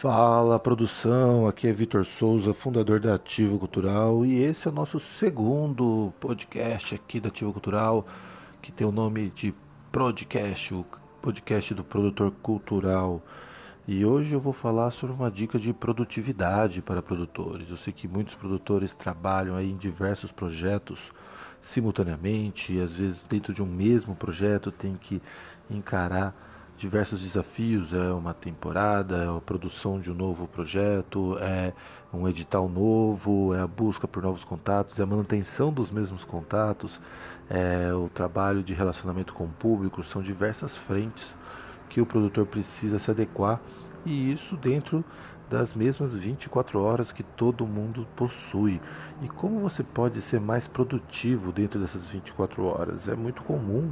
Fala produção, aqui é Vitor Souza, fundador da Ativo Cultural e esse é o nosso segundo podcast aqui da Ativo Cultural, que tem o nome de Podcast, o podcast do produtor cultural. E hoje eu vou falar sobre uma dica de produtividade para produtores. Eu sei que muitos produtores trabalham aí em diversos projetos simultaneamente e às vezes dentro de um mesmo projeto tem que encarar diversos desafios, é uma temporada, é a produção de um novo projeto, é um edital novo, é a busca por novos contatos, é a manutenção dos mesmos contatos, é o trabalho de relacionamento com o público, são diversas frentes que o produtor precisa se adequar e isso dentro das mesmas 24 horas que todo mundo possui. E como você pode ser mais produtivo dentro dessas 24 horas? É muito comum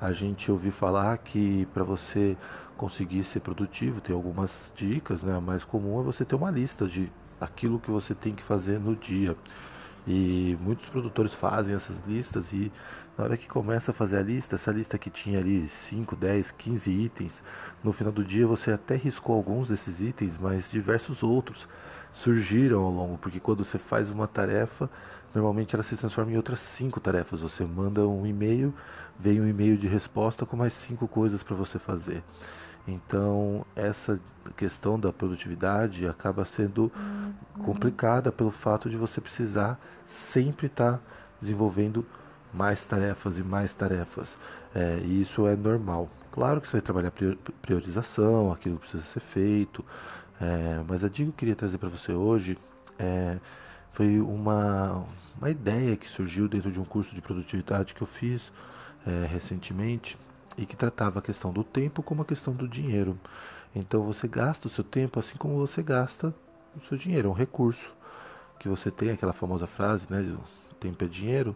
a gente ouvir falar que para você conseguir ser produtivo, tem algumas dicas, né? A mais comum é você ter uma lista de aquilo que você tem que fazer no dia. E muitos produtores fazem essas listas e na hora que começa a fazer a lista, essa lista que tinha ali 5, 10, 15 itens, no final do dia você até riscou alguns desses itens, mas diversos outros surgiram ao longo, porque quando você faz uma tarefa, normalmente ela se transforma em outras cinco tarefas. Você manda um e-mail, vem um e-mail de resposta com mais cinco coisas para você fazer. Então, essa questão da produtividade acaba sendo complicada pelo fato de você precisar sempre estar desenvolvendo mais tarefas e mais tarefas. É, e isso é normal. Claro que você vai trabalhar priorização, aquilo que precisa ser feito, é, mas a dica que eu queria trazer para você hoje é, foi uma, uma ideia que surgiu dentro de um curso de produtividade que eu fiz é, recentemente e que tratava a questão do tempo como a questão do dinheiro. Então você gasta o seu tempo assim como você gasta o seu dinheiro, é um recurso que você tem, aquela famosa frase, né, tempo é dinheiro,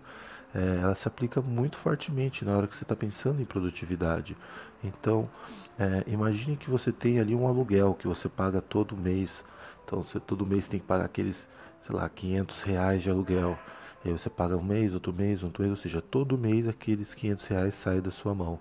é, ela se aplica muito fortemente na hora que você está pensando em produtividade. Então, é, imagine que você tem ali um aluguel que você paga todo mês. Então, você todo mês tem que pagar aqueles, sei lá, 500 reais de aluguel. E aí você paga um mês, outro mês, outro mês, ou seja, todo mês aqueles 500 reais saem da sua mão.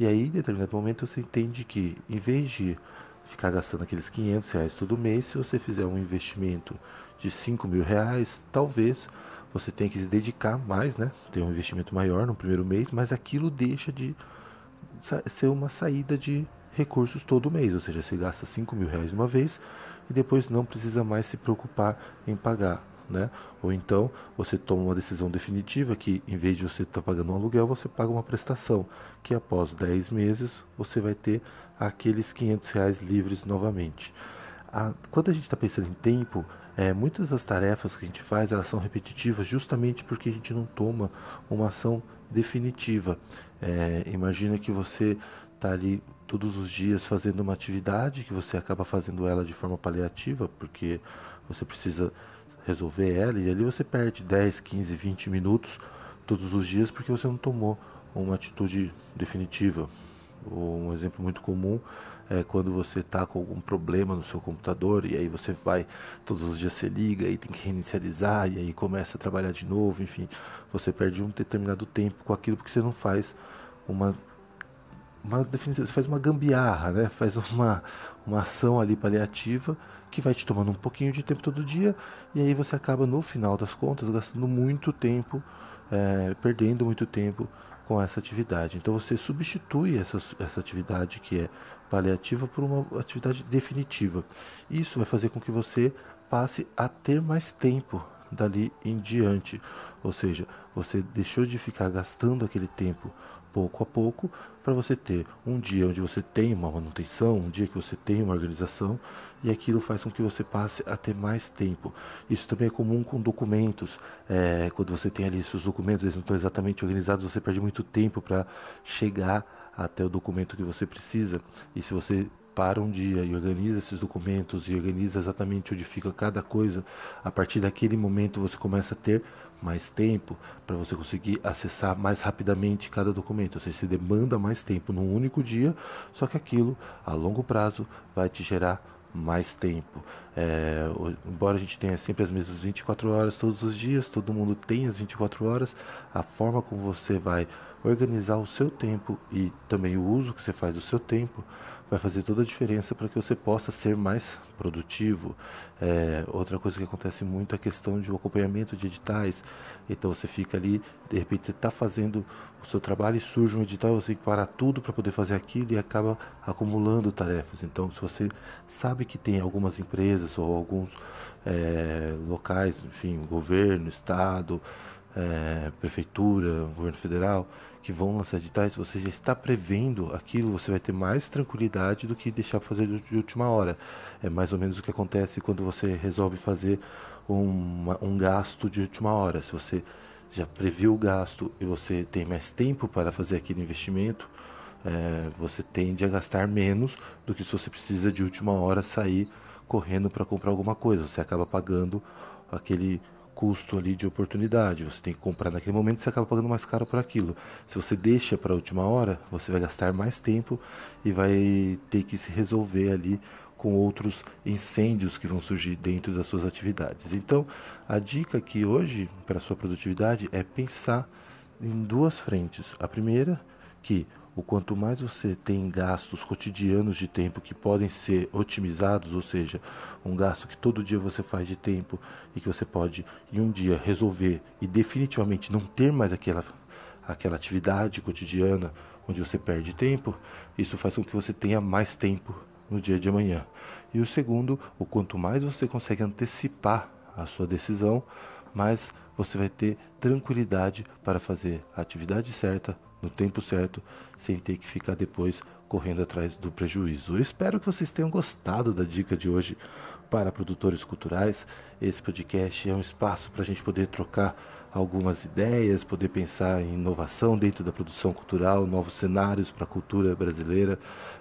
E aí, em determinado momento, você entende que, em vez de ficar gastando aqueles 500 reais todo mês, se você fizer um investimento de 5 mil reais, talvez você tenha que se dedicar mais, né? Ter um investimento maior no primeiro mês, mas aquilo deixa de ser uma saída de recursos todo mês, ou seja, você gasta 5 mil reais uma vez e depois não precisa mais se preocupar em pagar né? Ou então você toma uma decisão definitiva que em vez de você estar tá pagando um aluguel, você paga uma prestação, que após 10 meses você vai ter aqueles 500 reais livres novamente. A, quando a gente está pensando em tempo, é, muitas das tarefas que a gente faz elas são repetitivas justamente porque a gente não toma uma ação definitiva. É, imagina que você está ali todos os dias fazendo uma atividade que você acaba fazendo ela de forma paliativa, porque você precisa resolver ela e ali você perde 10, 15, 20 minutos todos os dias porque você não tomou uma atitude definitiva. Um exemplo muito comum é quando você está com algum problema no seu computador e aí você vai, todos os dias você liga e tem que reinicializar e aí começa a trabalhar de novo, enfim, você perde um determinado tempo com aquilo porque você não faz uma uma definição, você faz uma gambiarra, né? Faz uma, uma ação ali paliativa que vai te tomando um pouquinho de tempo todo dia e aí você acaba no final das contas gastando muito tempo, é, perdendo muito tempo com essa atividade. Então você substitui essa, essa atividade que é paliativa por uma atividade definitiva. Isso vai fazer com que você passe a ter mais tempo dali em diante. Ou seja, você deixou de ficar gastando aquele tempo pouco a pouco para você ter um dia onde você tem uma manutenção, um dia que você tem uma organização e aquilo faz com que você passe a ter mais tempo. Isso também é comum com documentos. É, quando você tem ali seus documentos, eles não estão exatamente organizados, você perde muito tempo para chegar até o documento que você precisa. E se você para um dia e organiza esses documentos e organiza exatamente onde fica cada coisa, a partir daquele momento você começa a ter mais tempo para você conseguir acessar mais rapidamente cada documento. Você demanda mais tempo num único dia, só que aquilo a longo prazo vai te gerar mais tempo. É, embora a gente tenha sempre as mesmas 24 horas todos os dias, todo mundo tem as 24 horas, a forma como você vai organizar o seu tempo e também o uso que você faz do seu tempo vai fazer toda a diferença para que você possa ser mais produtivo. É, outra coisa que acontece muito é a questão de acompanhamento de editais. Então você fica ali, de repente você está fazendo o seu trabalho e surge um edital, você tem que parar tudo para poder fazer aquilo e acaba acumulando tarefas. Então se você sabe que tem algumas empresas ou alguns é, locais, enfim, governo, estado, é, prefeitura, governo federal, que vão lançar editais, você já está prevendo aquilo, você vai ter mais tranquilidade do que deixar para fazer de última hora. É mais ou menos o que acontece quando você resolve fazer um, um gasto de última hora. Se você já previu o gasto e você tem mais tempo para fazer aquele investimento, é, você tende a gastar menos do que se você precisa de última hora sair correndo para comprar alguma coisa. Você acaba pagando aquele custo ali de oportunidade. Você tem que comprar naquele momento, você acaba pagando mais caro por aquilo. Se você deixa para a última hora, você vai gastar mais tempo e vai ter que se resolver ali com outros incêndios que vão surgir dentro das suas atividades. Então, a dica aqui hoje para a sua produtividade é pensar em duas frentes. A primeira, que o quanto mais você tem gastos cotidianos de tempo que podem ser otimizados, ou seja, um gasto que todo dia você faz de tempo e que você pode em um dia resolver e definitivamente não ter mais aquela aquela atividade cotidiana onde você perde tempo, isso faz com que você tenha mais tempo no dia de amanhã. E o segundo, o quanto mais você consegue antecipar a sua decisão, mais você vai ter tranquilidade para fazer a atividade certa no tempo certo, sem ter que ficar depois correndo atrás do prejuízo. Eu espero que vocês tenham gostado da dica de hoje para produtores culturais. Esse podcast é um espaço para a gente poder trocar algumas ideias, poder pensar em inovação dentro da produção cultural, novos cenários para a cultura brasileira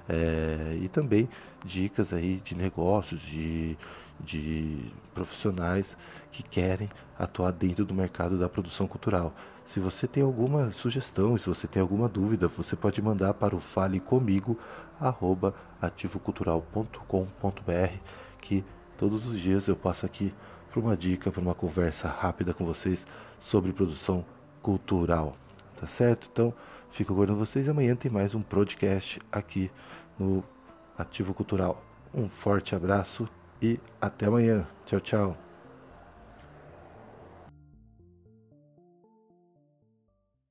é, e também dicas aí de negócios, de, de profissionais que querem atuar dentro do mercado da produção cultural. Se você tem alguma sugestão, se você tem alguma dúvida, você pode mandar para o falecomigo@ativocultural.com.br que todos os dias eu passo aqui para uma dica, para uma conversa rápida com vocês sobre produção cultural. Tá certo? Então, fico aguardando vocês. Amanhã tem mais um podcast aqui no Ativo Cultural. Um forte abraço e até amanhã. Tchau, tchau.